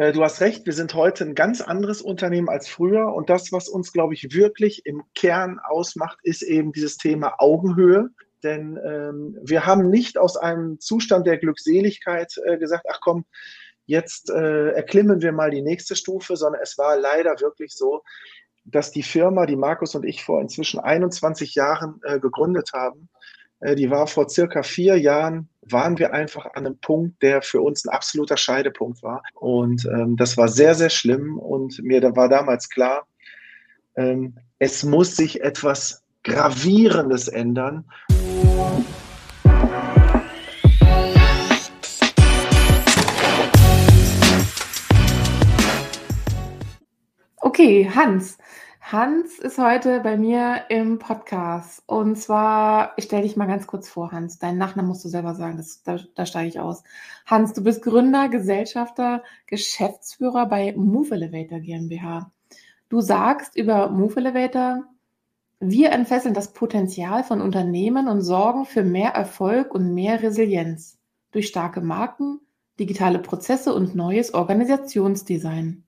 Äh, du hast recht, wir sind heute ein ganz anderes Unternehmen als früher. Und das, was uns, glaube ich, wirklich im Kern ausmacht, ist eben dieses Thema Augenhöhe. Denn ähm, wir haben nicht aus einem Zustand der Glückseligkeit äh, gesagt, ach komm, jetzt äh, erklimmen wir mal die nächste Stufe, sondern es war leider wirklich so, dass die Firma, die Markus und ich vor inzwischen 21 Jahren äh, gegründet haben, äh, die war vor circa vier Jahren, waren wir einfach an einem Punkt, der für uns ein absoluter Scheidepunkt war. Und ähm, das war sehr, sehr schlimm. Und mir war damals klar, ähm, es muss sich etwas Gravierendes ändern. Okay, Hans. Hans ist heute bei mir im Podcast. Und zwar, ich stelle dich mal ganz kurz vor, Hans. Deinen Nachnamen musst du selber sagen, das, da, da steige ich aus. Hans, du bist Gründer, Gesellschafter, Geschäftsführer bei Move Elevator GmbH. Du sagst über Move Elevator, wir entfesseln das Potenzial von Unternehmen und sorgen für mehr Erfolg und mehr Resilienz durch starke Marken, digitale Prozesse und neues Organisationsdesign.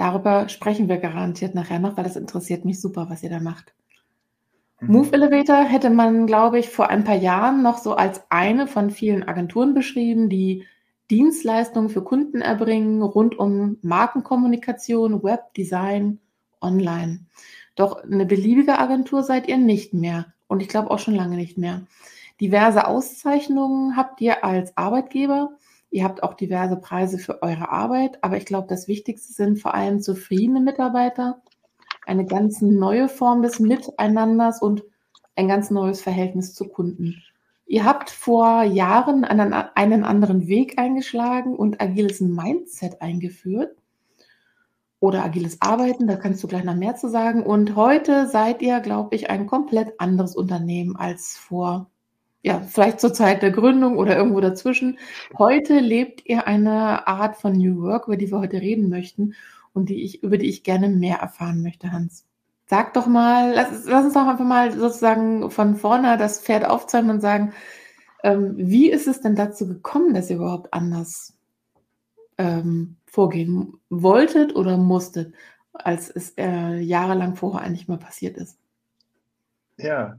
Darüber sprechen wir garantiert nachher noch, weil das interessiert mich super, was ihr da macht. Mhm. Move Elevator hätte man, glaube ich, vor ein paar Jahren noch so als eine von vielen Agenturen beschrieben, die Dienstleistungen für Kunden erbringen rund um Markenkommunikation, Webdesign, Online. Doch eine beliebige Agentur seid ihr nicht mehr und ich glaube auch schon lange nicht mehr. Diverse Auszeichnungen habt ihr als Arbeitgeber Ihr habt auch diverse Preise für eure Arbeit, aber ich glaube, das Wichtigste sind vor allem zufriedene Mitarbeiter, eine ganz neue Form des Miteinanders und ein ganz neues Verhältnis zu Kunden. Ihr habt vor Jahren einen, einen anderen Weg eingeschlagen und agiles Mindset eingeführt oder agiles Arbeiten, da kannst du gleich noch mehr zu sagen. Und heute seid ihr, glaube ich, ein komplett anderes Unternehmen als vor ja, vielleicht zur Zeit der Gründung oder irgendwo dazwischen. Heute lebt ihr eine Art von New Work, über die wir heute reden möchten und die ich, über die ich gerne mehr erfahren möchte, Hans. Sag doch mal, lass, lass uns doch einfach mal sozusagen von vorne das Pferd aufzäumen und sagen, ähm, wie ist es denn dazu gekommen, dass ihr überhaupt anders ähm, vorgehen wolltet oder musstet, als es äh, jahrelang vorher eigentlich mal passiert ist? Ja,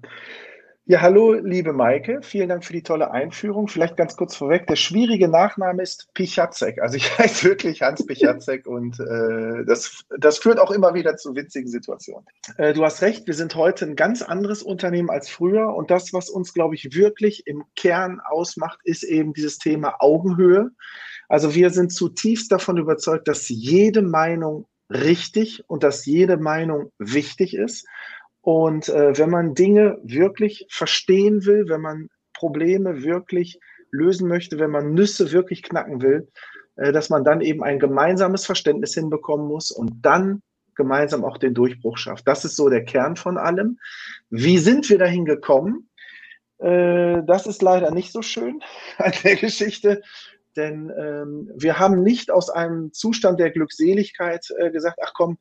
ja, hallo, liebe Maike. Vielen Dank für die tolle Einführung. Vielleicht ganz kurz vorweg. Der schwierige Nachname ist Pichacek. Also ich heiße wirklich Hans Pichacek und äh, das, das führt auch immer wieder zu witzigen Situationen. Äh, du hast recht, wir sind heute ein ganz anderes Unternehmen als früher und das, was uns, glaube ich, wirklich im Kern ausmacht, ist eben dieses Thema Augenhöhe. Also wir sind zutiefst davon überzeugt, dass jede Meinung richtig und dass jede Meinung wichtig ist. Und äh, wenn man Dinge wirklich verstehen will, wenn man Probleme wirklich lösen möchte, wenn man Nüsse wirklich knacken will, äh, dass man dann eben ein gemeinsames Verständnis hinbekommen muss und dann gemeinsam auch den Durchbruch schafft. Das ist so der Kern von allem. Wie sind wir dahin gekommen? Äh, das ist leider nicht so schön an der Geschichte, denn ähm, wir haben nicht aus einem Zustand der Glückseligkeit äh, gesagt, ach komm,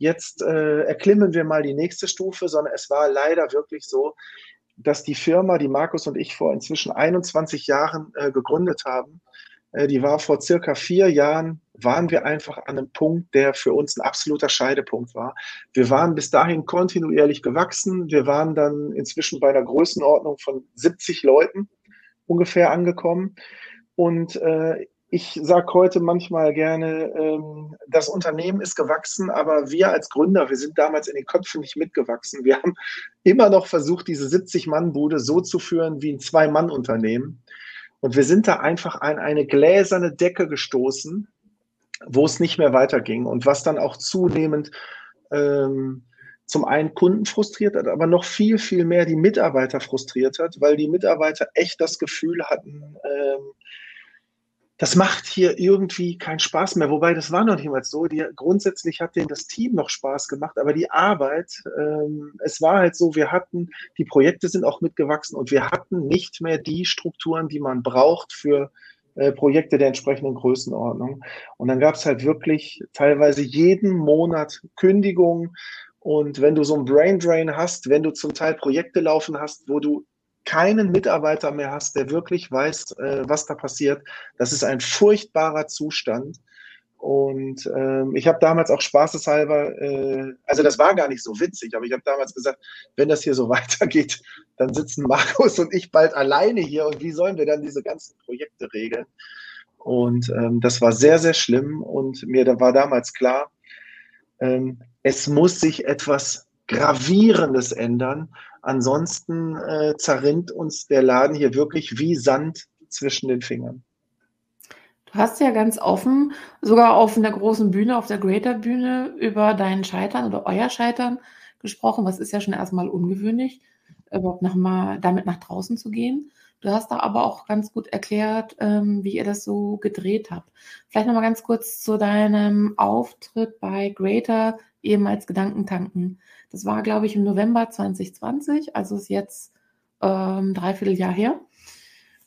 jetzt äh, erklimmen wir mal die nächste Stufe, sondern es war leider wirklich so, dass die Firma, die Markus und ich vor inzwischen 21 Jahren äh, gegründet haben, äh, die war vor circa vier Jahren, waren wir einfach an einem Punkt, der für uns ein absoluter Scheidepunkt war. Wir waren bis dahin kontinuierlich gewachsen. Wir waren dann inzwischen bei einer Größenordnung von 70 Leuten ungefähr angekommen. Und äh, ich sage heute manchmal gerne, ähm, das Unternehmen ist gewachsen, aber wir als Gründer, wir sind damals in den Köpfen nicht mitgewachsen. Wir haben immer noch versucht, diese 70-Mann-Bude so zu führen wie ein Zwei-Mann-Unternehmen. Und wir sind da einfach an eine gläserne Decke gestoßen, wo es nicht mehr weiterging und was dann auch zunehmend ähm, zum einen Kunden frustriert hat, aber noch viel, viel mehr die Mitarbeiter frustriert hat, weil die Mitarbeiter echt das Gefühl hatten, ähm, das macht hier irgendwie keinen Spaß mehr. Wobei, das war noch nicht mal so. Die, grundsätzlich hat denen das Team noch Spaß gemacht, aber die Arbeit, ähm, es war halt so, wir hatten, die Projekte sind auch mitgewachsen und wir hatten nicht mehr die Strukturen, die man braucht für äh, Projekte der entsprechenden Größenordnung. Und dann gab es halt wirklich teilweise jeden Monat Kündigungen. Und wenn du so ein Brain Drain hast, wenn du zum Teil Projekte laufen hast, wo du keinen Mitarbeiter mehr hast, der wirklich weiß, äh, was da passiert. Das ist ein furchtbarer Zustand. Und ähm, ich habe damals auch spaßeshalber, äh, also das war gar nicht so witzig, aber ich habe damals gesagt, wenn das hier so weitergeht, dann sitzen Markus und ich bald alleine hier und wie sollen wir dann diese ganzen Projekte regeln? Und ähm, das war sehr, sehr schlimm und mir da war damals klar, ähm, es muss sich etwas Gravierendes ändern. Ansonsten äh, zerrinnt uns der Laden hier wirklich wie Sand zwischen den Fingern. Du hast ja ganz offen, sogar auf einer großen Bühne, auf der Greater Bühne, über dein Scheitern oder euer Scheitern gesprochen. Was ist ja schon erstmal ungewöhnlich, überhaupt noch mal damit nach draußen zu gehen. Du hast da aber auch ganz gut erklärt, ähm, wie ihr das so gedreht habt. Vielleicht noch mal ganz kurz zu deinem Auftritt bei Greater, ehemals Gedankentanken. Das war, glaube ich, im November 2020, also ist jetzt ähm, dreiviertel Jahr her.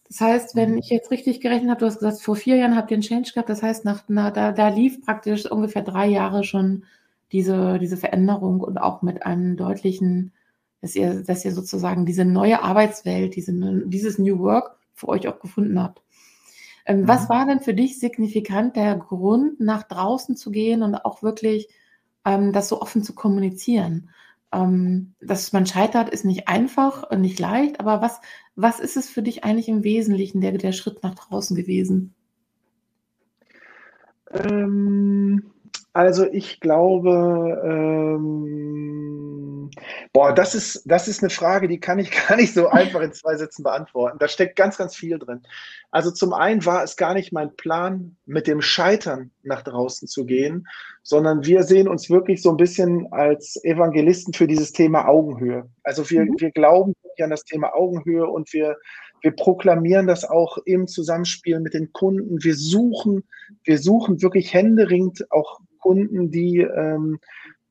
Das heißt, wenn mhm. ich jetzt richtig gerechnet habe, du hast gesagt, vor vier Jahren habt ihr einen Change gehabt. Das heißt, nach, na, da, da lief praktisch ungefähr drei Jahre schon diese, diese Veränderung und auch mit einem deutlichen, dass ihr, dass ihr sozusagen diese neue Arbeitswelt, diese, dieses New Work für euch auch gefunden habt. Ähm, mhm. Was war denn für dich signifikant der Grund, nach draußen zu gehen und auch wirklich ähm, das so offen zu kommunizieren? ähm, dass man scheitert, ist nicht einfach und nicht leicht, aber was, was ist es für dich eigentlich im Wesentlichen der, der Schritt nach draußen gewesen? Ähm, also ich glaube, ähm, boah, das ist, das ist eine Frage, die kann ich gar nicht so einfach in zwei Sätzen beantworten. Da steckt ganz, ganz viel drin. Also zum einen war es gar nicht mein Plan, mit dem Scheitern nach draußen zu gehen, sondern wir sehen uns wirklich so ein bisschen als Evangelisten für dieses Thema Augenhöhe. Also wir, mhm. wir glauben an das Thema Augenhöhe und wir, wir proklamieren das auch im Zusammenspiel mit den Kunden. Wir suchen, wir suchen wirklich händeringend auch Kunden, die ähm,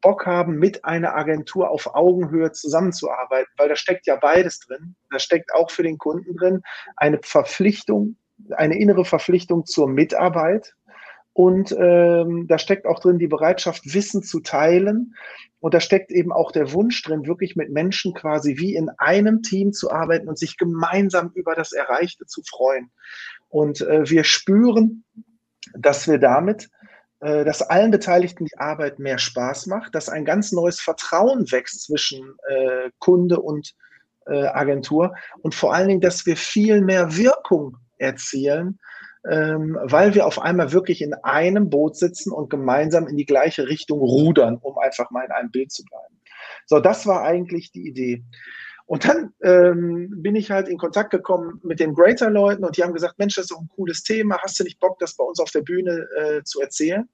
Bock haben, mit einer Agentur auf Augenhöhe zusammenzuarbeiten, weil da steckt ja beides drin. Da steckt auch für den Kunden drin eine Verpflichtung, eine innere Verpflichtung zur Mitarbeit. Und ähm, da steckt auch drin die Bereitschaft, Wissen zu teilen. Und da steckt eben auch der Wunsch drin, wirklich mit Menschen quasi wie in einem Team zu arbeiten und sich gemeinsam über das Erreichte zu freuen. Und äh, wir spüren, dass wir damit dass allen Beteiligten die Arbeit mehr Spaß macht, dass ein ganz neues Vertrauen wächst zwischen äh, Kunde und äh, Agentur und vor allen Dingen, dass wir viel mehr Wirkung erzielen, ähm, weil wir auf einmal wirklich in einem Boot sitzen und gemeinsam in die gleiche Richtung rudern, um einfach mal in einem Bild zu bleiben. So, das war eigentlich die Idee. Und dann ähm, bin ich halt in Kontakt gekommen mit den Greater-Leuten und die haben gesagt, Mensch, das ist doch ein cooles Thema, hast du nicht Bock, das bei uns auf der Bühne äh, zu erzählen?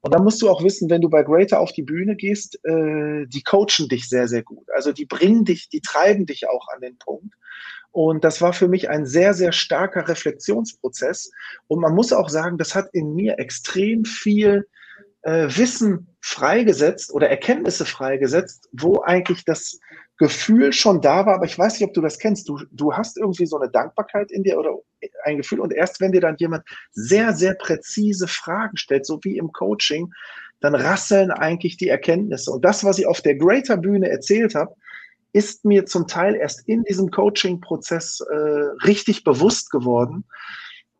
Und dann musst du auch wissen, wenn du bei Greater auf die Bühne gehst, äh, die coachen dich sehr, sehr gut. Also die bringen dich, die treiben dich auch an den Punkt. Und das war für mich ein sehr, sehr starker Reflexionsprozess. Und man muss auch sagen, das hat in mir extrem viel äh, Wissen freigesetzt oder Erkenntnisse freigesetzt, wo eigentlich das Gefühl schon da war, aber ich weiß nicht, ob du das kennst. Du, du hast irgendwie so eine Dankbarkeit in dir oder ein Gefühl und erst wenn dir dann jemand sehr, sehr präzise Fragen stellt, so wie im Coaching, dann rasseln eigentlich die Erkenntnisse. Und das, was ich auf der Greater Bühne erzählt habe, ist mir zum Teil erst in diesem Coaching-Prozess äh, richtig bewusst geworden.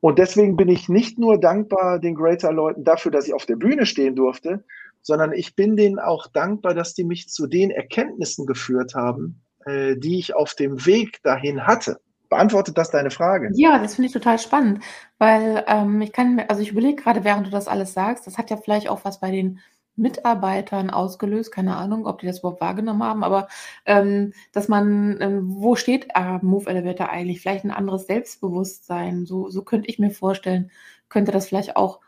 Und deswegen bin ich nicht nur dankbar den Greater-Leuten dafür, dass ich auf der Bühne stehen durfte, sondern ich bin denen auch dankbar, dass die mich zu den Erkenntnissen geführt haben, äh, die ich auf dem Weg dahin hatte. Beantwortet das deine Frage? Ja, das finde ich total spannend, weil ähm, ich kann, also ich überlege gerade, während du das alles sagst, das hat ja vielleicht auch was bei den Mitarbeitern ausgelöst, keine Ahnung, ob die das überhaupt wahrgenommen haben, aber ähm, dass man, ähm, wo steht äh, Move Elevator eigentlich? Vielleicht ein anderes Selbstbewusstsein, so, so könnte ich mir vorstellen, könnte das vielleicht auch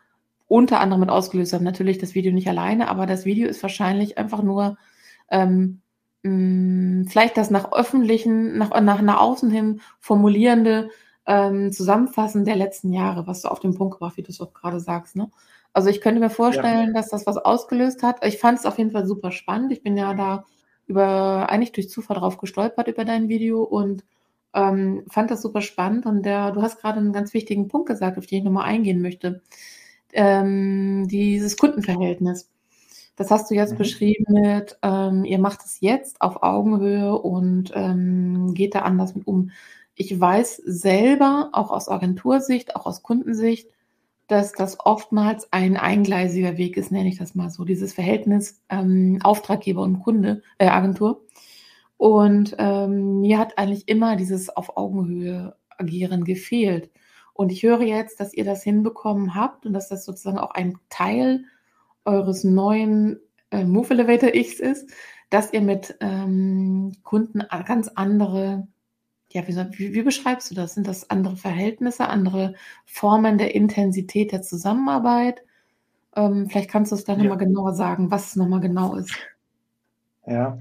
unter anderem mit ausgelöst haben. Natürlich das Video nicht alleine, aber das Video ist wahrscheinlich einfach nur ähm, mh, mm, vielleicht das nach öffentlichen, nach, nach, nach außen hin formulierende ähm, Zusammenfassen der letzten Jahre, was du auf den Punkt gebracht, wie du es auch gerade sagst. Ne? Also ich könnte mir vorstellen, ja. dass das was ausgelöst hat. Ich fand es auf jeden Fall super spannend. Ich bin ja da über eigentlich durch Zufall drauf gestolpert über dein Video und ähm, fand das super spannend. Und der, du hast gerade einen ganz wichtigen Punkt gesagt, auf den ich nochmal eingehen möchte ähm, dieses Kundenverhältnis. Das hast du jetzt mhm. beschrieben mit, ähm, ihr macht es jetzt auf Augenhöhe und ähm, geht da anders mit um. Ich weiß selber, auch aus Agentursicht, auch aus Kundensicht, dass das oftmals ein eingleisiger Weg ist, nenne ich das mal so, dieses Verhältnis ähm, Auftraggeber und Kunde, äh, Agentur. Und ähm, mir hat eigentlich immer dieses auf Augenhöhe agieren gefehlt. Und ich höre jetzt, dass ihr das hinbekommen habt und dass das sozusagen auch ein Teil eures neuen äh, Move Elevator X ist, dass ihr mit ähm, Kunden ganz andere, ja, wie, wie, wie, beschreibst du das? Sind das andere Verhältnisse, andere Formen der Intensität der Zusammenarbeit? Ähm, vielleicht kannst du es da ja. nochmal genauer sagen, was es nochmal genau ist. Ja,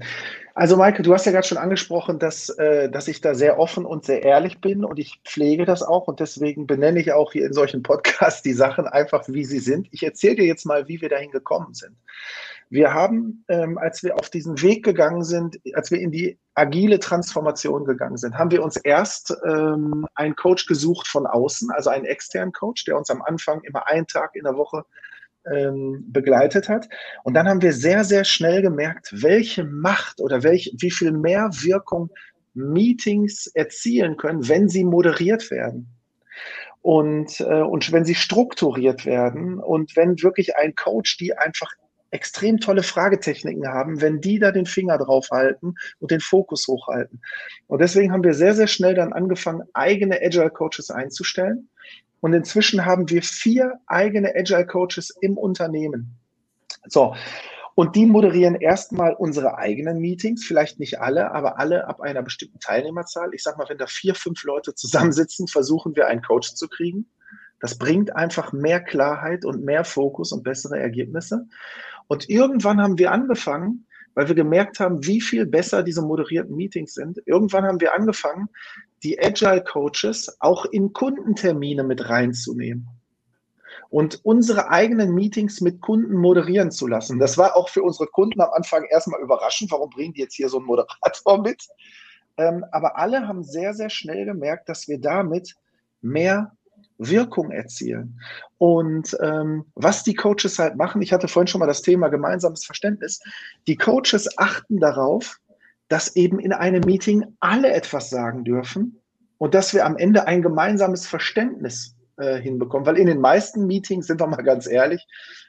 also Maike, du hast ja gerade schon angesprochen, dass, äh, dass ich da sehr offen und sehr ehrlich bin und ich pflege das auch und deswegen benenne ich auch hier in solchen Podcasts die Sachen einfach, wie sie sind. Ich erzähle dir jetzt mal, wie wir dahin gekommen sind. Wir haben, ähm, als wir auf diesen Weg gegangen sind, als wir in die agile Transformation gegangen sind, haben wir uns erst ähm, einen Coach gesucht von außen, also einen externen Coach, der uns am Anfang immer einen Tag in der Woche ähm, begleitet hat. Und dann haben wir sehr, sehr schnell gemerkt, welche Macht oder welch, wie viel mehr Wirkung Meetings erzielen können, wenn sie moderiert werden. Und, äh, und wenn sie strukturiert werden und wenn wirklich ein Coach die einfach extrem tolle Fragetechniken haben, wenn die da den Finger drauf halten und den Fokus hochhalten. Und deswegen haben wir sehr, sehr schnell dann angefangen, eigene Agile Coaches einzustellen. Und inzwischen haben wir vier eigene Agile Coaches im Unternehmen. So. Und die moderieren erstmal unsere eigenen Meetings, vielleicht nicht alle, aber alle ab einer bestimmten Teilnehmerzahl. Ich sag mal, wenn da vier, fünf Leute zusammensitzen, versuchen wir einen Coach zu kriegen. Das bringt einfach mehr Klarheit und mehr Fokus und bessere Ergebnisse. Und irgendwann haben wir angefangen, weil wir gemerkt haben, wie viel besser diese moderierten Meetings sind. Irgendwann haben wir angefangen, die Agile Coaches auch in Kundentermine mit reinzunehmen und unsere eigenen Meetings mit Kunden moderieren zu lassen. Das war auch für unsere Kunden am Anfang erstmal überraschend. Warum bringen die jetzt hier so einen Moderator mit? Ähm, aber alle haben sehr, sehr schnell gemerkt, dass wir damit mehr Wirkung erzielen. Und ähm, was die Coaches halt machen, ich hatte vorhin schon mal das Thema gemeinsames Verständnis, die Coaches achten darauf, dass eben in einem Meeting alle etwas sagen dürfen und dass wir am Ende ein gemeinsames Verständnis äh, hinbekommen. Weil in den meisten Meetings, sind wir mal ganz ehrlich,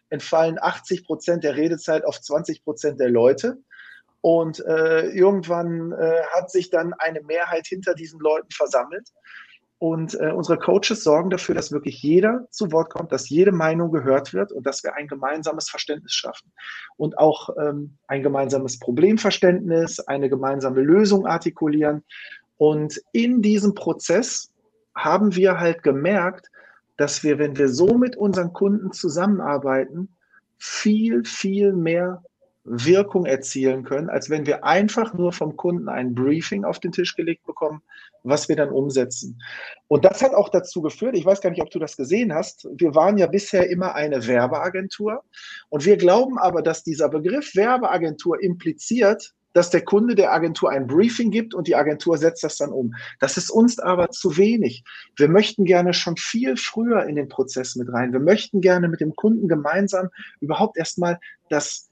entfallen 80 Prozent der Redezeit auf 20 Prozent der Leute. Und äh, irgendwann äh, hat sich dann eine Mehrheit hinter diesen Leuten versammelt. Und äh, unsere Coaches sorgen dafür, dass wirklich jeder zu Wort kommt, dass jede Meinung gehört wird und dass wir ein gemeinsames Verständnis schaffen. Und auch ähm, ein gemeinsames Problemverständnis, eine gemeinsame Lösung artikulieren. Und in diesem Prozess haben wir halt gemerkt, dass wir, wenn wir so mit unseren Kunden zusammenarbeiten, viel, viel mehr Wirkung erzielen können, als wenn wir einfach nur vom Kunden ein Briefing auf den Tisch gelegt bekommen, was wir dann umsetzen. Und das hat auch dazu geführt, ich weiß gar nicht, ob du das gesehen hast, wir waren ja bisher immer eine Werbeagentur und wir glauben aber, dass dieser Begriff Werbeagentur impliziert, dass der Kunde der Agentur ein Briefing gibt und die Agentur setzt das dann um. Das ist uns aber zu wenig. Wir möchten gerne schon viel früher in den Prozess mit rein. Wir möchten gerne mit dem Kunden gemeinsam überhaupt erstmal das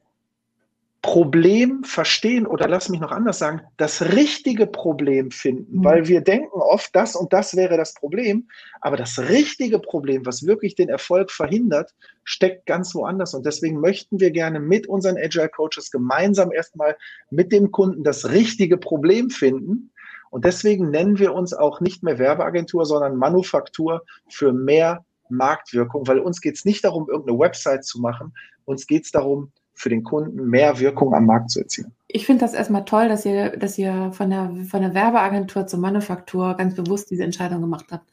Problem verstehen oder lass mich noch anders sagen, das richtige Problem finden, mhm. weil wir denken oft, das und das wäre das Problem, aber das richtige Problem, was wirklich den Erfolg verhindert, steckt ganz woanders. Und deswegen möchten wir gerne mit unseren Agile Coaches gemeinsam erstmal mit dem Kunden das richtige Problem finden. Und deswegen nennen wir uns auch nicht mehr Werbeagentur, sondern Manufaktur für mehr Marktwirkung, weil uns geht es nicht darum, irgendeine Website zu machen, uns geht es darum, für den Kunden mehr Wirkung am Markt zu erzielen. Ich finde das erstmal toll, dass ihr, dass ihr von der, von der Werbeagentur zur Manufaktur ganz bewusst diese Entscheidung gemacht habt.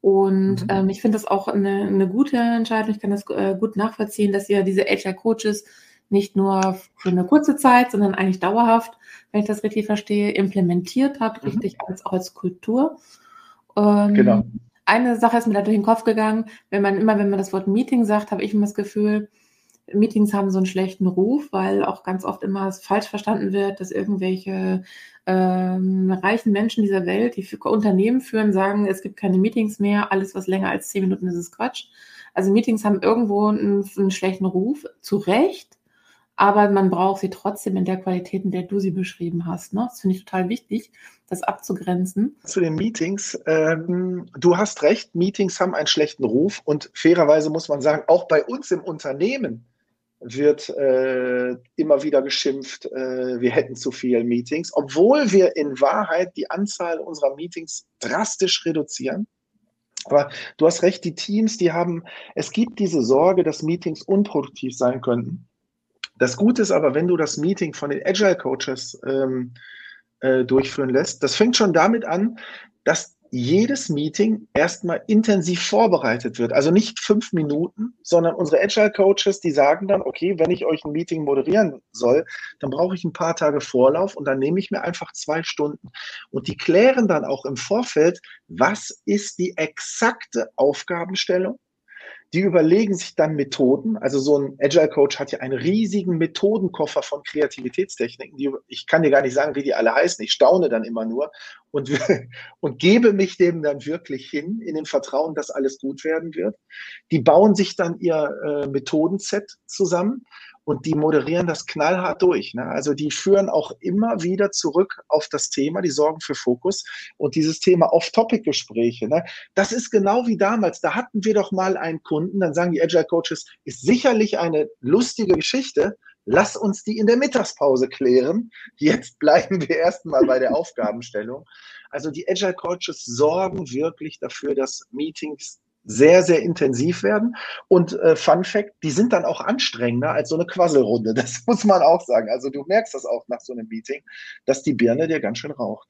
Und mhm. ähm, ich finde das auch eine, eine gute Entscheidung. Ich kann das äh, gut nachvollziehen, dass ihr diese HR Coaches nicht nur für eine kurze Zeit, sondern eigentlich dauerhaft, wenn ich das richtig verstehe, implementiert habt, mhm. richtig als, auch als Kultur. Ähm, genau. Eine Sache ist mir da durch den Kopf gegangen, wenn man immer, wenn man das Wort Meeting sagt, habe ich immer das Gefühl, Meetings haben so einen schlechten Ruf, weil auch ganz oft immer falsch verstanden wird, dass irgendwelche ähm, reichen Menschen dieser Welt, die für Unternehmen führen, sagen, es gibt keine Meetings mehr, alles, was länger als zehn Minuten ist, ist Quatsch. Also Meetings haben irgendwo einen, einen schlechten Ruf, zu Recht. aber man braucht sie trotzdem in der Qualität, in der du sie beschrieben hast. Ne? Das finde ich total wichtig, das abzugrenzen. Zu den Meetings. Ähm, du hast recht, Meetings haben einen schlechten Ruf und fairerweise muss man sagen, auch bei uns im Unternehmen wird äh, immer wieder geschimpft, äh, wir hätten zu viele Meetings, obwohl wir in Wahrheit die Anzahl unserer Meetings drastisch reduzieren. Aber du hast recht, die Teams, die haben, es gibt diese Sorge, dass Meetings unproduktiv sein könnten. Das Gute ist aber, wenn du das Meeting von den Agile Coaches ähm, äh, durchführen lässt, das fängt schon damit an, dass jedes Meeting erstmal intensiv vorbereitet wird. Also nicht fünf Minuten, sondern unsere Agile Coaches, die sagen dann, okay, wenn ich euch ein Meeting moderieren soll, dann brauche ich ein paar Tage Vorlauf und dann nehme ich mir einfach zwei Stunden. Und die klären dann auch im Vorfeld, was ist die exakte Aufgabenstellung die überlegen sich dann Methoden. Also so ein Agile Coach hat ja einen riesigen Methodenkoffer von Kreativitätstechniken. Die, ich kann dir gar nicht sagen, wie die alle heißen. Ich staune dann immer nur und, und gebe mich dem dann wirklich hin, in dem Vertrauen, dass alles gut werden wird. Die bauen sich dann ihr äh, Methodenset zusammen und die moderieren das knallhart durch. Ne? Also die führen auch immer wieder zurück auf das Thema, die sorgen für Fokus und dieses Thema Off-Topic-Gespräche. Ne? Das ist genau wie damals. Da hatten wir doch mal einen Kunden, dann sagen die Agile Coaches, ist sicherlich eine lustige Geschichte. Lass uns die in der Mittagspause klären. Jetzt bleiben wir erstmal bei der Aufgabenstellung. Also die Agile Coaches sorgen wirklich dafür, dass Meetings sehr, sehr intensiv werden. Und äh, Fun Fact, die sind dann auch anstrengender als so eine Quasselrunde. Das muss man auch sagen. Also du merkst das auch nach so einem Meeting, dass die Birne dir ganz schön raucht.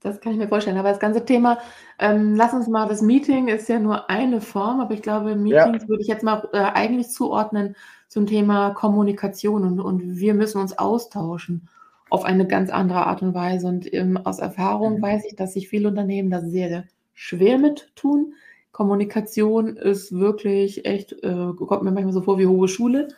Das kann ich mir vorstellen. Aber das ganze Thema, ähm, lass uns mal, das Meeting ist ja nur eine Form, aber ich glaube, Meetings ja. würde ich jetzt mal äh, eigentlich zuordnen zum Thema Kommunikation und, und wir müssen uns austauschen auf eine ganz andere Art und Weise. Und ähm, aus Erfahrung mhm. weiß ich, dass sich viele Unternehmen da sehr, sehr schwer mit tun. Kommunikation ist wirklich echt, äh, kommt mir manchmal so vor wie hohe Schule.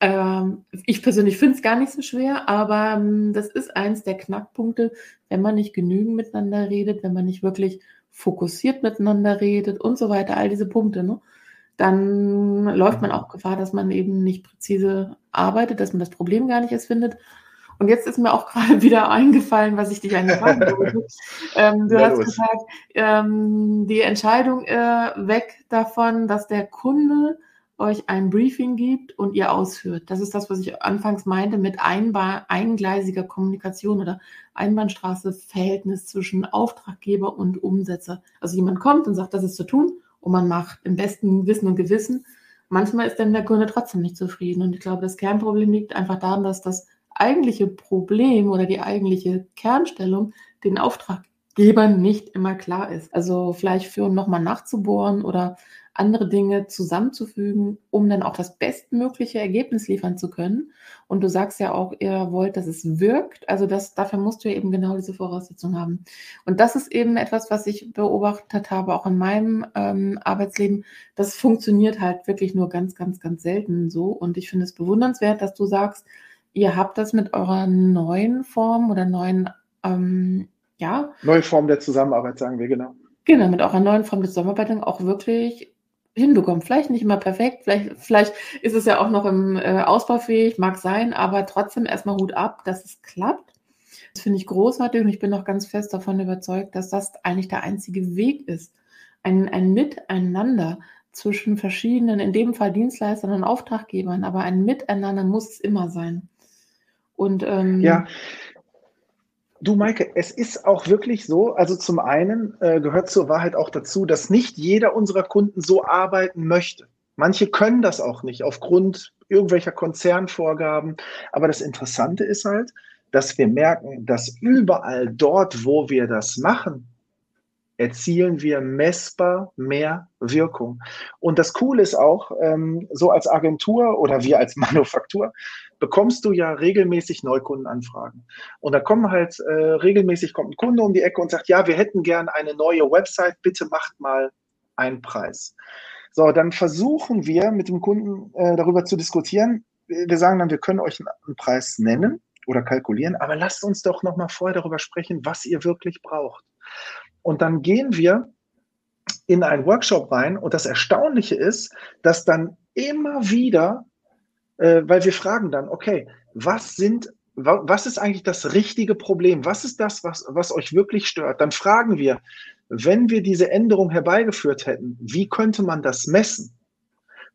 Ähm, ich persönlich finde es gar nicht so schwer, aber ähm, das ist eins der Knackpunkte, wenn man nicht genügend miteinander redet, wenn man nicht wirklich fokussiert miteinander redet und so weiter, all diese Punkte, ne? dann läuft man auch Gefahr, dass man eben nicht präzise arbeitet, dass man das Problem gar nicht erst findet und jetzt ist mir auch gerade wieder eingefallen, was ich dich eigentlich fragen wollte. ähm, du ja, hast los. gesagt, ähm, die Entscheidung äh, weg davon, dass der Kunde euch ein Briefing gibt und ihr ausführt. Das ist das, was ich anfangs meinte mit einbar, eingleisiger Kommunikation oder Einbahnstraße Verhältnis zwischen Auftraggeber und Umsetzer. Also jemand kommt und sagt, das ist zu tun und man macht im besten Wissen und Gewissen. Manchmal ist dann der Kunde trotzdem nicht zufrieden. Und ich glaube, das Kernproblem liegt einfach daran, dass das eigentliche Problem oder die eigentliche Kernstellung den Auftraggebern nicht immer klar ist. Also vielleicht für nochmal nachzubohren oder andere Dinge zusammenzufügen, um dann auch das bestmögliche Ergebnis liefern zu können. Und du sagst ja auch, ihr wollt, dass es wirkt. Also das, dafür musst du ja eben genau diese Voraussetzungen haben. Und das ist eben etwas, was ich beobachtet habe, auch in meinem ähm, Arbeitsleben. Das funktioniert halt wirklich nur ganz, ganz, ganz selten so. Und ich finde es bewundernswert, dass du sagst, ihr habt das mit eurer neuen Form oder neuen, ähm, ja. Neue Form der Zusammenarbeit, sagen wir, genau. Genau, mit eurer neuen Form der Zusammenarbeit auch wirklich hinbekommen. Vielleicht nicht immer perfekt, vielleicht, vielleicht ist es ja auch noch im äh, Ausbaufähig, mag sein, aber trotzdem erstmal Hut ab, dass es klappt. Das finde ich großartig und ich bin auch ganz fest davon überzeugt, dass das eigentlich der einzige Weg ist. Ein, ein Miteinander zwischen verschiedenen, in dem Fall Dienstleistern und Auftraggebern, aber ein Miteinander muss es immer sein. Und ähm, ja, du Maike, es ist auch wirklich so, also zum einen äh, gehört zur Wahrheit auch dazu, dass nicht jeder unserer Kunden so arbeiten möchte. Manche können das auch nicht aufgrund irgendwelcher Konzernvorgaben. Aber das Interessante ist halt, dass wir merken, dass überall dort, wo wir das machen, erzielen wir messbar mehr Wirkung. Und das Coole ist auch, ähm, so als Agentur oder wir als Manufaktur, bekommst du ja regelmäßig Neukundenanfragen. Und da kommen halt äh, regelmäßig kommt ein Kunde um die Ecke und sagt, ja, wir hätten gern eine neue Website, bitte macht mal einen Preis. So, dann versuchen wir mit dem Kunden äh, darüber zu diskutieren. Wir sagen dann, wir können euch einen Preis nennen oder kalkulieren, aber lasst uns doch noch mal vorher darüber sprechen, was ihr wirklich braucht. Und dann gehen wir in einen Workshop rein und das Erstaunliche ist, dass dann immer wieder äh, weil wir fragen dann, okay, was sind was ist eigentlich das richtige Problem? Was ist das, was, was euch wirklich stört? Dann fragen wir, wenn wir diese Änderung herbeigeführt hätten, wie könnte man das messen?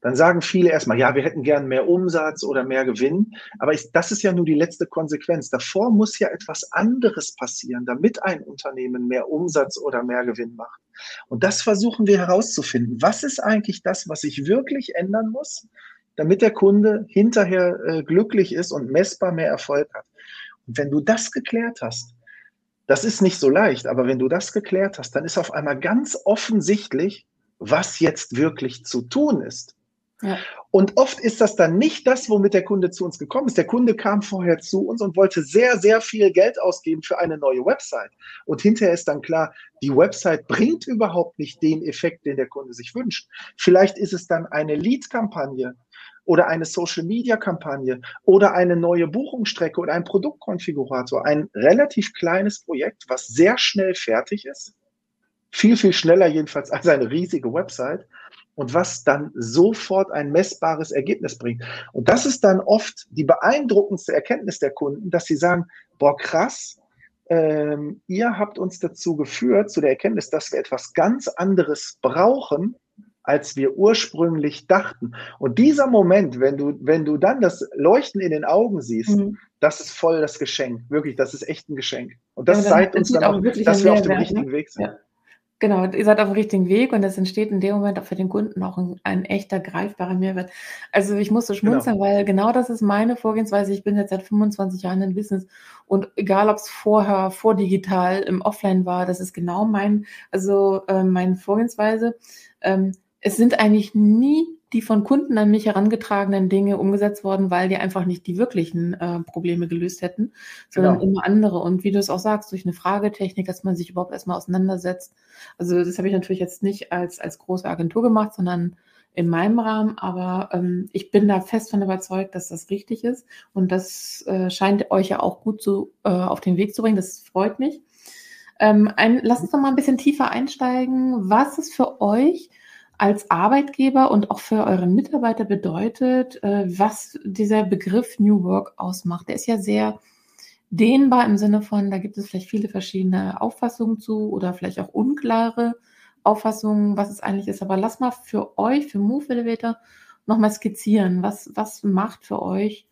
Dann sagen viele erstmal, ja, wir hätten gern mehr Umsatz oder mehr Gewinn. Aber ich, das ist ja nur die letzte Konsequenz. Davor muss ja etwas anderes passieren, damit ein Unternehmen mehr Umsatz oder mehr Gewinn macht. Und das versuchen wir herauszufinden. Was ist eigentlich das, was sich wirklich ändern muss, damit der Kunde hinterher äh, glücklich ist und messbar mehr Erfolg hat? Und wenn du das geklärt hast, das ist nicht so leicht, aber wenn du das geklärt hast, dann ist auf einmal ganz offensichtlich, was jetzt wirklich zu tun ist. Ja. Und oft ist das dann nicht das, womit der Kunde zu uns gekommen ist. Der Kunde kam vorher zu uns und wollte sehr, sehr viel Geld ausgeben für eine neue Website. Und hinterher ist dann klar, die Website bringt überhaupt nicht den Effekt, den der Kunde sich wünscht. Vielleicht ist es dann eine Lead-Kampagne oder eine Social-Media-Kampagne oder eine neue Buchungsstrecke oder ein Produktkonfigurator. Ein relativ kleines Projekt, was sehr schnell fertig ist. Viel, viel schneller jedenfalls als eine riesige Website und was dann sofort ein messbares Ergebnis bringt. Und das ist dann oft die beeindruckendste Erkenntnis der Kunden, dass sie sagen, boah, krass, ähm, ihr habt uns dazu geführt, zu der Erkenntnis, dass wir etwas ganz anderes brauchen, als wir ursprünglich dachten. Und dieser Moment, wenn du, wenn du dann das Leuchten in den Augen siehst, mhm. das ist voll das Geschenk. Wirklich, das ist echt ein Geschenk. Und das ja, zeigt uns dann auch, dass wir auf dem richtigen ne? Weg sind. Ja. Genau, ihr seid auf dem richtigen Weg und es entsteht in dem Moment auch für den Kunden auch ein, ein echter, greifbarer Mehrwert. Also ich musste genau. schmunzeln, genau. weil genau das ist meine Vorgehensweise. Ich bin jetzt seit 25 Jahren in Business und egal, ob es vorher, vor digital, im Offline war, das ist genau mein, also äh, meine Vorgehensweise. Ähm, es sind eigentlich nie die von Kunden an mich herangetragenen Dinge umgesetzt worden, weil die einfach nicht die wirklichen äh, Probleme gelöst hätten, sondern genau. immer andere. Und wie du es auch sagst, durch eine Fragetechnik, dass man sich überhaupt erstmal auseinandersetzt. Also das habe ich natürlich jetzt nicht als, als große Agentur gemacht, sondern in meinem Rahmen, aber ähm, ich bin da fest von überzeugt, dass das richtig ist und das äh, scheint euch ja auch gut zu, äh, auf den Weg zu bringen. Das freut mich. Ähm, ein, lass uns noch mal ein bisschen tiefer einsteigen. Was ist für euch als Arbeitgeber und auch für eure Mitarbeiter bedeutet, äh, was dieser Begriff New Work ausmacht. Der ist ja sehr dehnbar im Sinne von, da gibt es vielleicht viele verschiedene Auffassungen zu oder vielleicht auch unklare Auffassungen, was es eigentlich ist. Aber lass mal für euch, für Move Elevator, nochmal skizzieren. Was, was macht für euch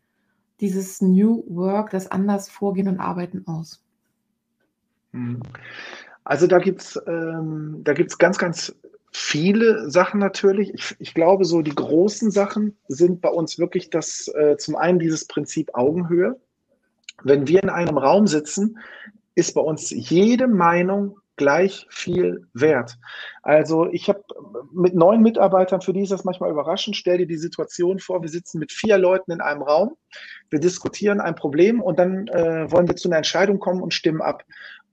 dieses New Work, das anders Vorgehen und Arbeiten aus? Hm. Also da gibt es ähm, da gibt's ganz, ganz viele Sachen natürlich. Ich, ich, glaube, so die großen Sachen sind bei uns wirklich das, äh, zum einen dieses Prinzip Augenhöhe. Wenn wir in einem Raum sitzen, ist bei uns jede Meinung gleich viel wert. Also ich habe mit neun Mitarbeitern, für die ist das manchmal überraschend, stell dir die Situation vor, wir sitzen mit vier Leuten in einem Raum, wir diskutieren ein Problem und dann äh, wollen wir zu einer Entscheidung kommen und stimmen ab.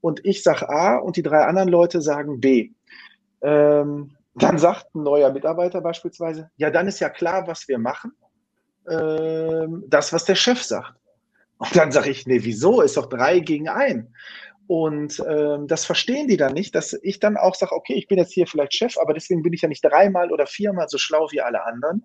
Und ich sage A und die drei anderen Leute sagen B. Ähm, dann sagt ein neuer Mitarbeiter beispielsweise, ja, dann ist ja klar, was wir machen. Ähm, das, was der Chef sagt. Und dann sage ich, nee, wieso? Ist doch drei gegen ein. Und ähm, das verstehen die dann nicht, dass ich dann auch sage, okay, ich bin jetzt hier vielleicht Chef, aber deswegen bin ich ja nicht dreimal oder viermal so schlau wie alle anderen.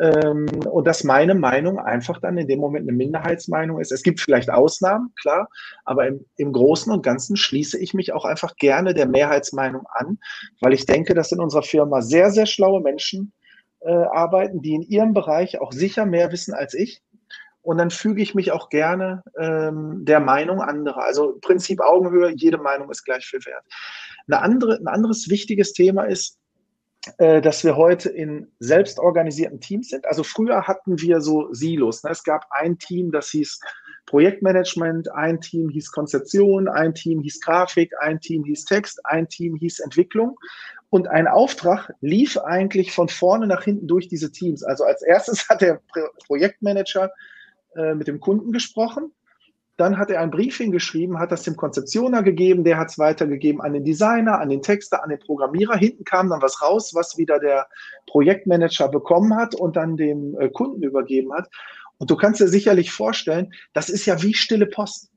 Ähm, und dass meine Meinung einfach dann in dem Moment eine Minderheitsmeinung ist. Es gibt vielleicht Ausnahmen, klar, aber im, im Großen und Ganzen schließe ich mich auch einfach gerne der Mehrheitsmeinung an, weil ich denke, dass in unserer Firma sehr, sehr schlaue Menschen äh, arbeiten, die in ihrem Bereich auch sicher mehr wissen als ich. Und dann füge ich mich auch gerne ähm, der Meinung anderer. Also Prinzip Augenhöhe, jede Meinung ist gleich viel wert. Eine andere, ein anderes wichtiges Thema ist, dass wir heute in selbstorganisierten Teams sind. Also früher hatten wir so Silos. Ne? Es gab ein Team, das hieß Projektmanagement, ein Team hieß Konzeption, ein Team hieß Grafik, ein Team hieß Text, ein Team hieß Entwicklung. Und ein Auftrag lief eigentlich von vorne nach hinten durch diese Teams. Also als erstes hat der Projektmanager äh, mit dem Kunden gesprochen dann hat er ein Briefing geschrieben, hat das dem Konzeptioner gegeben, der hat es weitergegeben an den Designer, an den Texter, an den Programmierer. Hinten kam dann was raus, was wieder der Projektmanager bekommen hat und dann dem äh, Kunden übergeben hat. Und du kannst dir sicherlich vorstellen, das ist ja wie stille Post.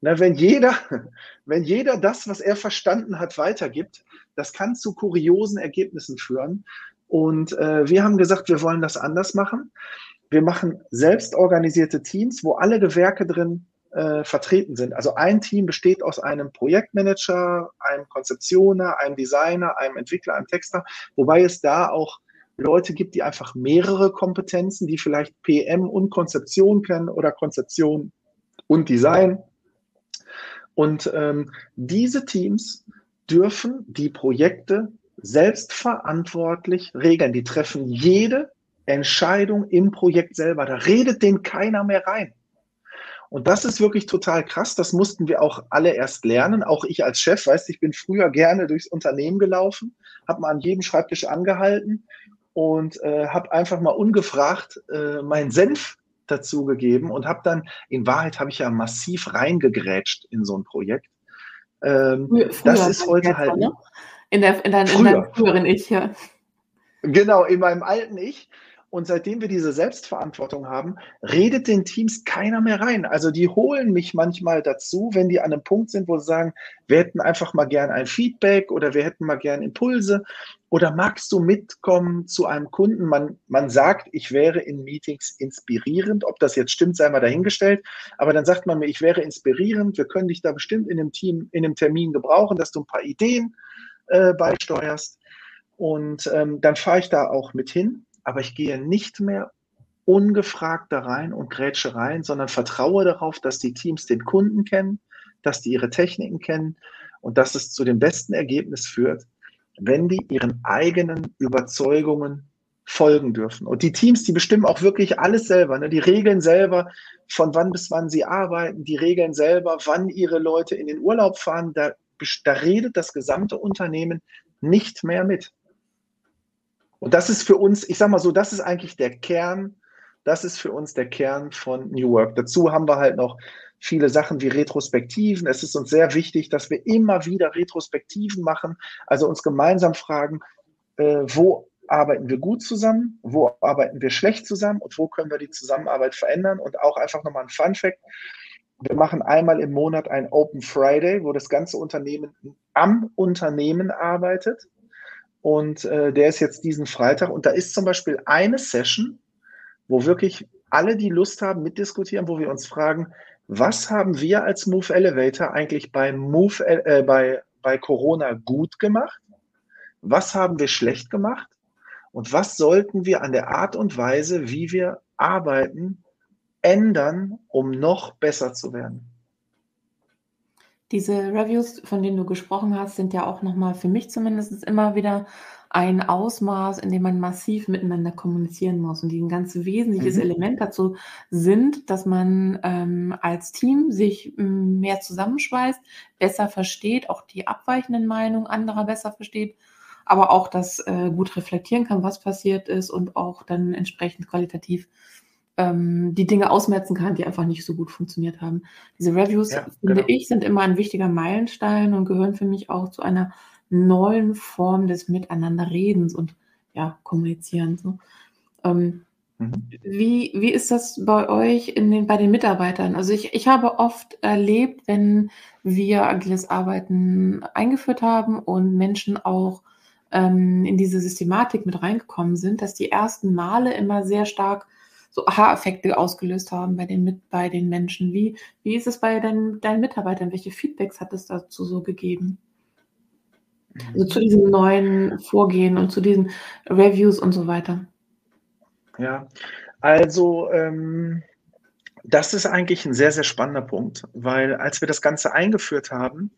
Na, wenn jeder, wenn jeder das, was er verstanden hat, weitergibt, das kann zu kuriosen Ergebnissen führen. Und äh, wir haben gesagt, wir wollen das anders machen. wir machen selbstorganisierte Teams, wo alle Gewerke drin äh, vertreten sind. Also ein Team besteht aus einem Projektmanager, einem Konzeptioner, einem Designer, einem Entwickler, einem Texter, wobei es da auch Leute gibt, die einfach mehrere Kompetenzen, die vielleicht PM und Konzeption kennen oder Konzeption und Design. Und ähm, diese Teams dürfen die Projekte selbstverantwortlich regeln. Die treffen jede Entscheidung im Projekt selber. Da redet denen keiner mehr rein. Und das ist wirklich total krass. Das mussten wir auch alle erst lernen. Auch ich als Chef, weißt ich bin früher gerne durchs Unternehmen gelaufen, habe mal an jedem Schreibtisch angehalten und äh, habe einfach mal ungefragt äh, meinen Senf dazugegeben und habe dann, in Wahrheit habe ich ja massiv reingegrätscht in so ein Projekt. Ähm, früher, das ist heute halt. Ne? In, der, in, dein, in deinem früheren Ich, ja. Genau, in meinem alten Ich. Und seitdem wir diese Selbstverantwortung haben, redet den Teams keiner mehr rein. Also die holen mich manchmal dazu, wenn die an einem Punkt sind, wo sie sagen, wir hätten einfach mal gern ein Feedback oder wir hätten mal gern Impulse oder magst du mitkommen zu einem Kunden? Man, man sagt, ich wäre in Meetings inspirierend. Ob das jetzt stimmt, sei mal dahingestellt. Aber dann sagt man mir, ich wäre inspirierend. Wir können dich da bestimmt in dem Team, in dem Termin gebrauchen, dass du ein paar Ideen äh, beisteuerst. Und ähm, dann fahre ich da auch mit hin aber ich gehe nicht mehr ungefragt da rein und grätsche rein, sondern vertraue darauf, dass die Teams den Kunden kennen, dass die ihre Techniken kennen und dass es zu dem besten Ergebnis führt, wenn die ihren eigenen Überzeugungen folgen dürfen. Und die Teams, die bestimmen auch wirklich alles selber. Ne? Die regeln selber, von wann bis wann sie arbeiten, die regeln selber, wann ihre Leute in den Urlaub fahren. Da, da redet das gesamte Unternehmen nicht mehr mit. Und das ist für uns, ich sag mal so, das ist eigentlich der Kern, das ist für uns der Kern von New Work. Dazu haben wir halt noch viele Sachen wie Retrospektiven. Es ist uns sehr wichtig, dass wir immer wieder Retrospektiven machen, also uns gemeinsam fragen, äh, wo arbeiten wir gut zusammen, wo arbeiten wir schlecht zusammen und wo können wir die Zusammenarbeit verändern. Und auch einfach nochmal ein Fun Fact. Wir machen einmal im Monat ein Open Friday, wo das ganze Unternehmen am Unternehmen arbeitet. Und äh, der ist jetzt diesen Freitag. Und da ist zum Beispiel eine Session, wo wirklich alle, die Lust haben, mitdiskutieren, wo wir uns fragen, was haben wir als Move Elevator eigentlich bei, Move, äh, bei, bei Corona gut gemacht? Was haben wir schlecht gemacht? Und was sollten wir an der Art und Weise, wie wir arbeiten, ändern, um noch besser zu werden? Diese Reviews, von denen du gesprochen hast, sind ja auch nochmal für mich zumindest immer wieder ein Ausmaß, in dem man massiv miteinander kommunizieren muss. Und die ein ganz wesentliches mhm. Element dazu sind, dass man ähm, als Team sich ähm, mehr zusammenschweißt, besser versteht, auch die abweichenden Meinungen anderer besser versteht, aber auch das äh, gut reflektieren kann, was passiert ist und auch dann entsprechend qualitativ ähm, die Dinge ausmerzen kann, die einfach nicht so gut funktioniert haben. Diese Reviews, ja, finde genau. ich, sind immer ein wichtiger Meilenstein und gehören für mich auch zu einer neuen Form des Miteinanderredens und ja, Kommunizierens. So. Ähm, mhm. Wie, wie ist das bei euch in den, bei den Mitarbeitern? Also ich, ich habe oft erlebt, wenn wir agiles Arbeiten eingeführt haben und Menschen auch ähm, in diese Systematik mit reingekommen sind, dass die ersten Male immer sehr stark so Aha-Effekte ausgelöst haben bei den, bei den Menschen. Wie, wie ist es bei deinen, deinen Mitarbeitern? Welche Feedbacks hat es dazu so gegeben? Also zu diesem neuen Vorgehen und zu diesen Reviews und so weiter. Ja, also ähm, das ist eigentlich ein sehr, sehr spannender Punkt, weil als wir das Ganze eingeführt haben,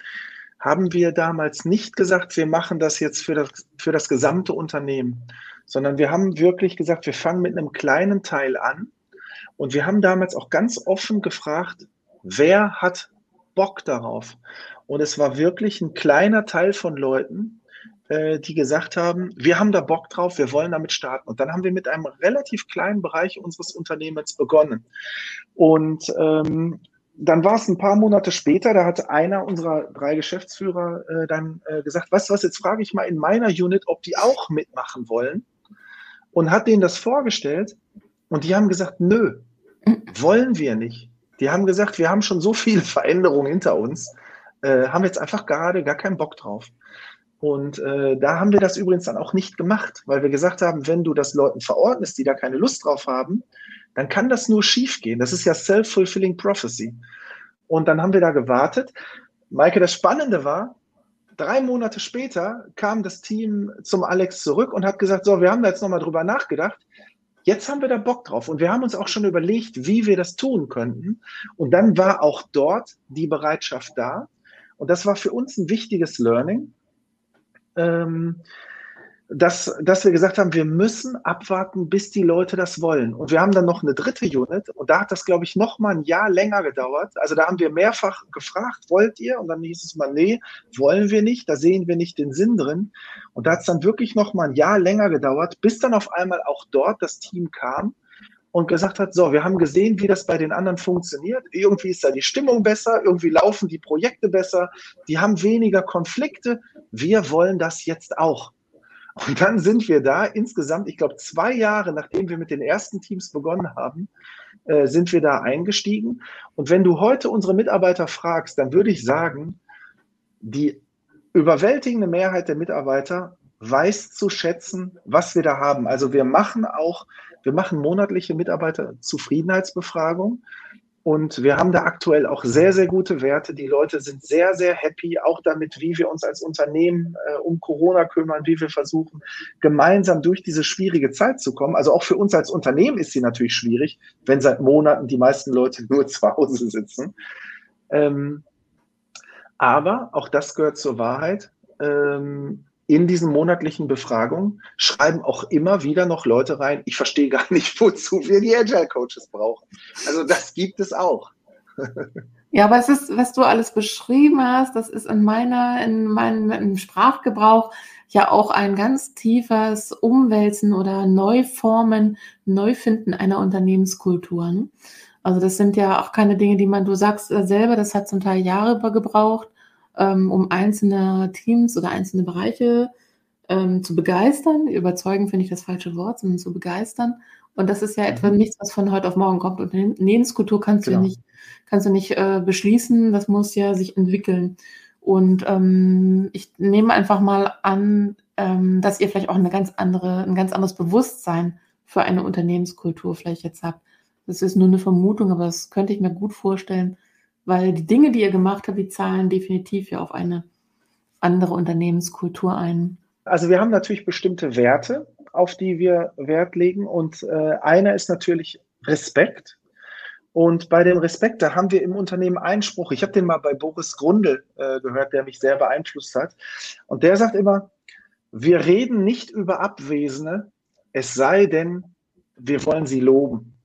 haben wir damals nicht gesagt, wir machen das jetzt für das, für das gesamte Unternehmen, sondern wir haben wirklich gesagt, wir fangen mit einem kleinen Teil an. Und wir haben damals auch ganz offen gefragt, wer hat Bock darauf? Und es war wirklich ein kleiner Teil von Leuten, äh, die gesagt haben, wir haben da Bock drauf, wir wollen damit starten. Und dann haben wir mit einem relativ kleinen Bereich unseres Unternehmens begonnen. Und ähm, dann war es ein paar Monate später, da hat einer unserer drei Geschäftsführer äh, dann äh, gesagt, weißt du was, jetzt frage ich mal in meiner Unit, ob die auch mitmachen wollen und hat denen das vorgestellt und die haben gesagt, nö, wollen wir nicht. Die haben gesagt, wir haben schon so viele Veränderungen hinter uns, äh, haben jetzt einfach gerade gar keinen Bock drauf. Und äh, da haben wir das übrigens dann auch nicht gemacht, weil wir gesagt haben, wenn du das Leuten verordnest, die da keine Lust drauf haben, dann kann das nur schiefgehen. Das ist ja self-fulfilling prophecy. Und dann haben wir da gewartet. Maike, das Spannende war, drei Monate später kam das Team zum Alex zurück und hat gesagt, so, wir haben da jetzt nochmal drüber nachgedacht. Jetzt haben wir da Bock drauf und wir haben uns auch schon überlegt, wie wir das tun könnten. Und dann war auch dort die Bereitschaft da. Und das war für uns ein wichtiges Learning. Ähm, dass, dass wir gesagt haben, wir müssen abwarten, bis die Leute das wollen. Und wir haben dann noch eine dritte Unit und da hat das, glaube ich, noch mal ein Jahr länger gedauert. Also da haben wir mehrfach gefragt, wollt ihr? Und dann hieß es mal, nee, wollen wir nicht, da sehen wir nicht den Sinn drin. Und da hat es dann wirklich noch mal ein Jahr länger gedauert, bis dann auf einmal auch dort das Team kam und gesagt hat, so, wir haben gesehen, wie das bei den anderen funktioniert. Irgendwie ist da die Stimmung besser, irgendwie laufen die Projekte besser, die haben weniger Konflikte. Wir wollen das jetzt auch. Und dann sind wir da insgesamt, ich glaube, zwei Jahre nachdem wir mit den ersten Teams begonnen haben, äh, sind wir da eingestiegen. Und wenn du heute unsere Mitarbeiter fragst, dann würde ich sagen, die überwältigende Mehrheit der Mitarbeiter weiß zu schätzen, was wir da haben. Also wir machen auch, wir machen monatliche Mitarbeiterzufriedenheitsbefragung. Und wir haben da aktuell auch sehr, sehr gute Werte. Die Leute sind sehr, sehr happy, auch damit, wie wir uns als Unternehmen äh, um Corona kümmern, wie wir versuchen, gemeinsam durch diese schwierige Zeit zu kommen. Also auch für uns als Unternehmen ist sie natürlich schwierig, wenn seit Monaten die meisten Leute nur zu Hause sitzen. Ähm, aber auch das gehört zur Wahrheit. Ähm, in diesen monatlichen Befragungen schreiben auch immer wieder noch Leute rein, ich verstehe gar nicht, wozu wir die Agile Coaches brauchen. Also das gibt es auch. Ja, aber es ist, was du alles beschrieben hast, das ist in meiner, in meinem Sprachgebrauch ja auch ein ganz tiefes Umwälzen oder Neuformen, Neufinden einer Unternehmenskultur. Ne? Also das sind ja auch keine Dinge, die man, du sagst selber, das hat zum Teil Jahre gebraucht ähm, um einzelne Teams oder einzelne Bereiche ähm, zu begeistern. Überzeugen finde ich das falsche Wort, sondern zu begeistern. Und das ist ja mhm. etwa nichts, was von heute auf morgen kommt. Und Unternehmenskultur kannst genau. du nicht, kannst du nicht äh, beschließen, das muss ja sich entwickeln. Und ähm, ich nehme einfach mal an, ähm, dass ihr vielleicht auch eine ganz andere, ein ganz anderes Bewusstsein für eine Unternehmenskultur vielleicht jetzt habt. Das ist nur eine Vermutung, aber das könnte ich mir gut vorstellen, weil die Dinge, die ihr gemacht habt, die zahlen definitiv ja auf eine andere Unternehmenskultur ein. Also wir haben natürlich bestimmte Werte, auf die wir Wert legen und äh, einer ist natürlich Respekt. Und bei dem Respekt, da haben wir im Unternehmen Einspruch. Ich habe den mal bei Boris Grundl äh, gehört, der mich sehr beeinflusst hat. Und der sagt immer, wir reden nicht über Abwesende, es sei denn, wir wollen sie loben.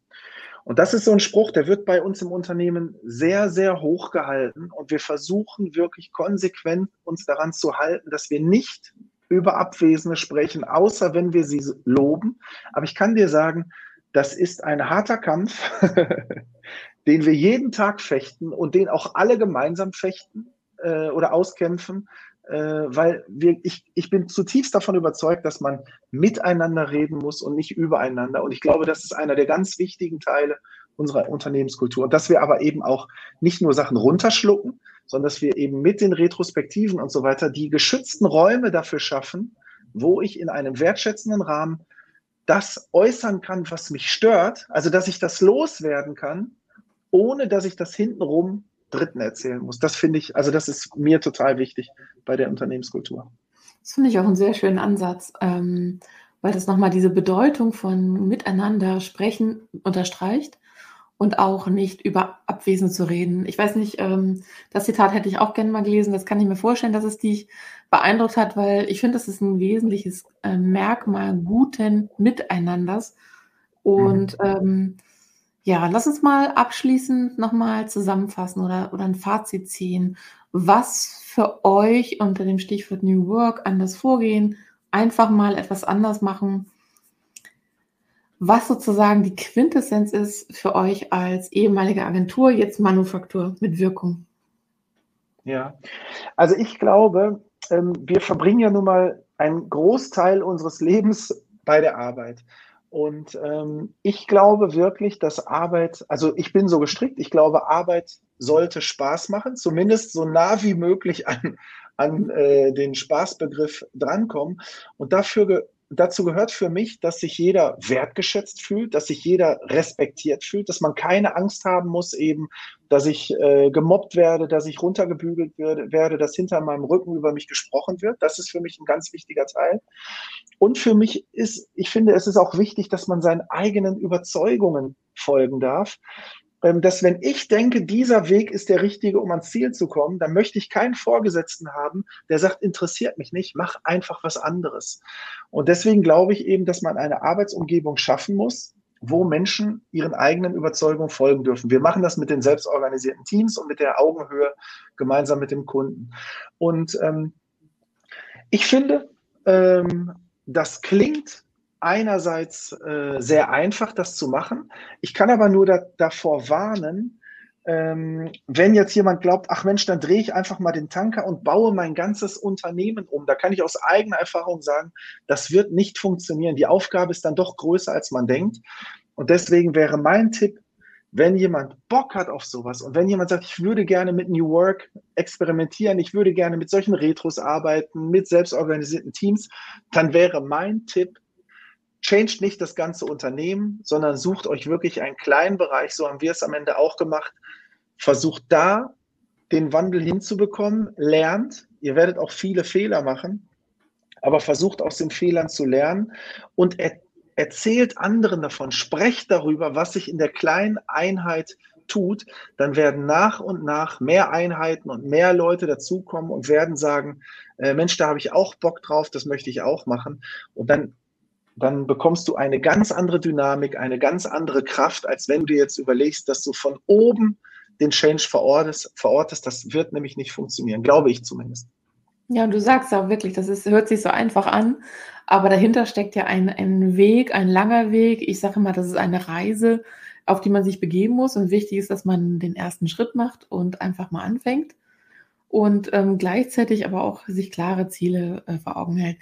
Und das ist so ein Spruch, der wird bei uns im Unternehmen sehr, sehr hoch gehalten. Und wir versuchen wirklich konsequent uns daran zu halten, dass wir nicht über Abwesende sprechen, außer wenn wir sie loben. Aber ich kann dir sagen, das ist ein harter Kampf, den wir jeden Tag fechten und den auch alle gemeinsam fechten äh, oder auskämpfen, weil wir, ich, ich bin zutiefst davon überzeugt, dass man miteinander reden muss und nicht übereinander. Und ich glaube, das ist einer der ganz wichtigen Teile unserer Unternehmenskultur. Und dass wir aber eben auch nicht nur Sachen runterschlucken, sondern dass wir eben mit den Retrospektiven und so weiter die geschützten Räume dafür schaffen, wo ich in einem wertschätzenden Rahmen das äußern kann, was mich stört, also dass ich das loswerden kann, ohne dass ich das hintenrum Dritten erzählen muss. Das finde ich, also das ist mir total wichtig bei der Unternehmenskultur. Das finde ich auch einen sehr schönen Ansatz, ähm, weil das nochmal diese Bedeutung von Miteinander sprechen unterstreicht und auch nicht über Abwesen zu reden. Ich weiß nicht, ähm, das Zitat hätte ich auch gerne mal gelesen. Das kann ich mir vorstellen, dass es dich beeindruckt hat, weil ich finde, das ist ein wesentliches äh, Merkmal guten Miteinanders. Und mhm. ähm, ja, lass uns mal abschließend nochmal zusammenfassen oder, oder ein Fazit ziehen. Was für euch unter dem Stichwort New Work anders vorgehen, einfach mal etwas anders machen, was sozusagen die Quintessenz ist für euch als ehemalige Agentur, jetzt Manufaktur mit Wirkung. Ja, also ich glaube, ähm, wir verbringen ja nun mal einen Großteil unseres Lebens bei der Arbeit. Und ähm, ich glaube wirklich, dass Arbeit, also ich bin so gestrickt, ich glaube, Arbeit sollte Spaß machen, zumindest so nah wie möglich an, an äh, den Spaßbegriff drankommen. Und dafür dazu gehört für mich, dass sich jeder wertgeschätzt fühlt, dass sich jeder respektiert fühlt, dass man keine Angst haben muss, eben, dass ich äh, gemobbt werde, dass ich runtergebügelt werde, werde, dass hinter meinem Rücken über mich gesprochen wird. Das ist für mich ein ganz wichtiger Teil. Und für mich ist, ich finde, es ist auch wichtig, dass man seinen eigenen Überzeugungen folgen darf. Ähm, dass wenn ich denke, dieser Weg ist der richtige, um ans Ziel zu kommen, dann möchte ich keinen Vorgesetzten haben, der sagt, interessiert mich nicht, mach einfach was anderes. Und deswegen glaube ich eben, dass man eine Arbeitsumgebung schaffen muss, wo Menschen ihren eigenen Überzeugungen folgen dürfen. Wir machen das mit den selbstorganisierten Teams und mit der Augenhöhe gemeinsam mit dem Kunden. Und ähm, ich finde, ähm, das klingt einerseits äh, sehr einfach, das zu machen. Ich kann aber nur da, davor warnen, ähm, wenn jetzt jemand glaubt, ach Mensch, dann drehe ich einfach mal den Tanker und baue mein ganzes Unternehmen um. Da kann ich aus eigener Erfahrung sagen, das wird nicht funktionieren. Die Aufgabe ist dann doch größer, als man denkt. Und deswegen wäre mein Tipp, wenn jemand Bock hat auf sowas und wenn jemand sagt, ich würde gerne mit New Work experimentieren, ich würde gerne mit solchen Retros arbeiten, mit selbstorganisierten Teams, dann wäre mein Tipp, changed nicht das ganze Unternehmen, sondern sucht euch wirklich einen kleinen Bereich, so haben wir es am Ende auch gemacht, versucht da den Wandel hinzubekommen, lernt, ihr werdet auch viele Fehler machen, aber versucht aus den Fehlern zu lernen und er, erzählt anderen davon, sprecht darüber, was sich in der kleinen Einheit tut, dann werden nach und nach mehr Einheiten und mehr Leute dazukommen und werden sagen, äh, Mensch, da habe ich auch Bock drauf, das möchte ich auch machen. Und dann dann bekommst du eine ganz andere Dynamik, eine ganz andere Kraft, als wenn du dir jetzt überlegst, dass du von oben den Change verortest. verortest. Das wird nämlich nicht funktionieren, glaube ich zumindest. Ja, und du sagst auch wirklich, das ist, hört sich so einfach an, aber dahinter steckt ja ein, ein Weg, ein langer Weg. Ich sage immer, das ist eine Reise, auf die man sich begeben muss. Und wichtig ist, dass man den ersten Schritt macht und einfach mal anfängt und ähm, gleichzeitig aber auch sich klare Ziele äh, vor Augen hält.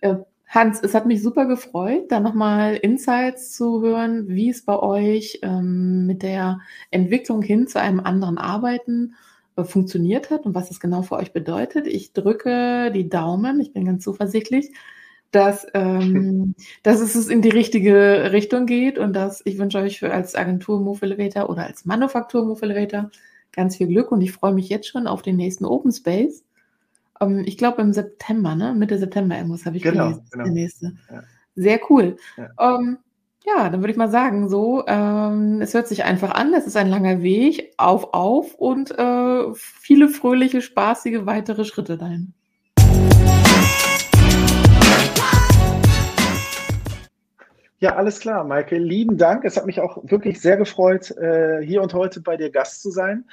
Äh, Hans, es hat mich super gefreut, da nochmal Insights zu hören, wie es bei euch ähm, mit der Entwicklung hin zu einem anderen Arbeiten äh, funktioniert hat und was es genau für euch bedeutet. Ich drücke die Daumen, ich bin ganz zuversichtlich, dass, ähm, dass es in die richtige Richtung geht und dass ich wünsche euch für als Agentur Move Elevator oder als Manufaktur Move Elevator ganz viel Glück und ich freue mich jetzt schon auf den nächsten Open Space um, ähm, ich glaube im September, ne? Mitte September irgendwas habe ich genau, gelesen. Genau. Der nächste. Ja. Sehr cool. Ja. Um, ähm, ja, dann würde ich mal sagen, so, ähm, es hört sich einfach an, es ist ein langer Weg, auf, auf und äh, viele fröhliche, spaßige weitere Schritte dahin. Ja, alles klar, Maike. Lieben Dank. Es hat mich auch wirklich sehr gefreut, äh, hier und heute bei dir Gast zu sein.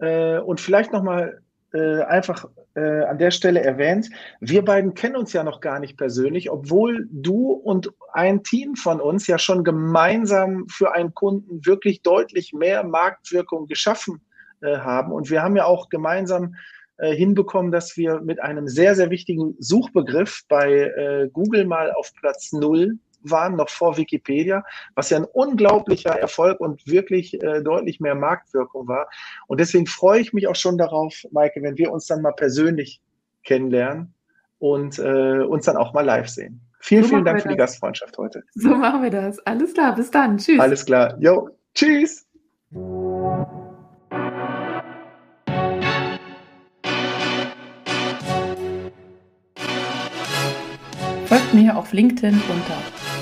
Äh, und vielleicht nochmal äh, einfach äh, an der Stelle erwähnt, wir beiden kennen uns ja noch gar nicht persönlich, obwohl du und ein Team von uns ja schon gemeinsam für einen Kunden wirklich deutlich mehr Marktwirkung geschaffen äh, haben. Und wir haben ja auch gemeinsam äh, hinbekommen, dass wir mit einem sehr, sehr wichtigen Suchbegriff bei äh, Google mal auf Platz null waren, noch vor Wikipedia, was ja ein unglaublicher Erfolg und wirklich äh, deutlich mehr Marktwirkung war. Und deswegen freue ich mich auch schon darauf, Maike, wenn wir uns dann mal persönlich kennenlernen und äh, uns dann auch mal live sehen. Vielen, so vielen Dank für das. die Gastfreundschaft heute. So machen wir das. Alles klar, bis dann. Tschüss. Alles klar. Jo, tschüss. Folgt mir auf LinkedIn unter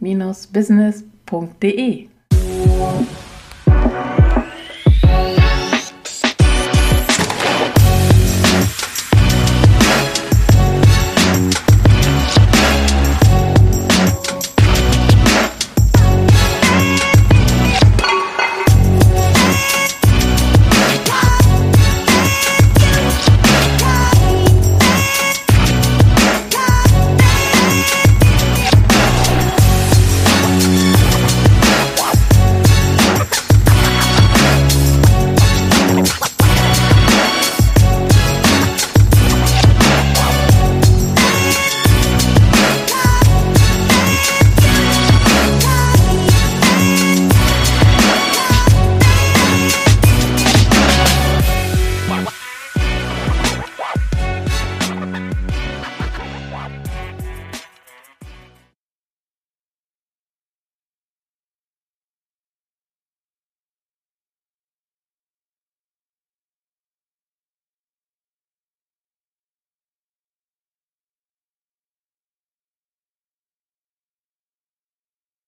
business.de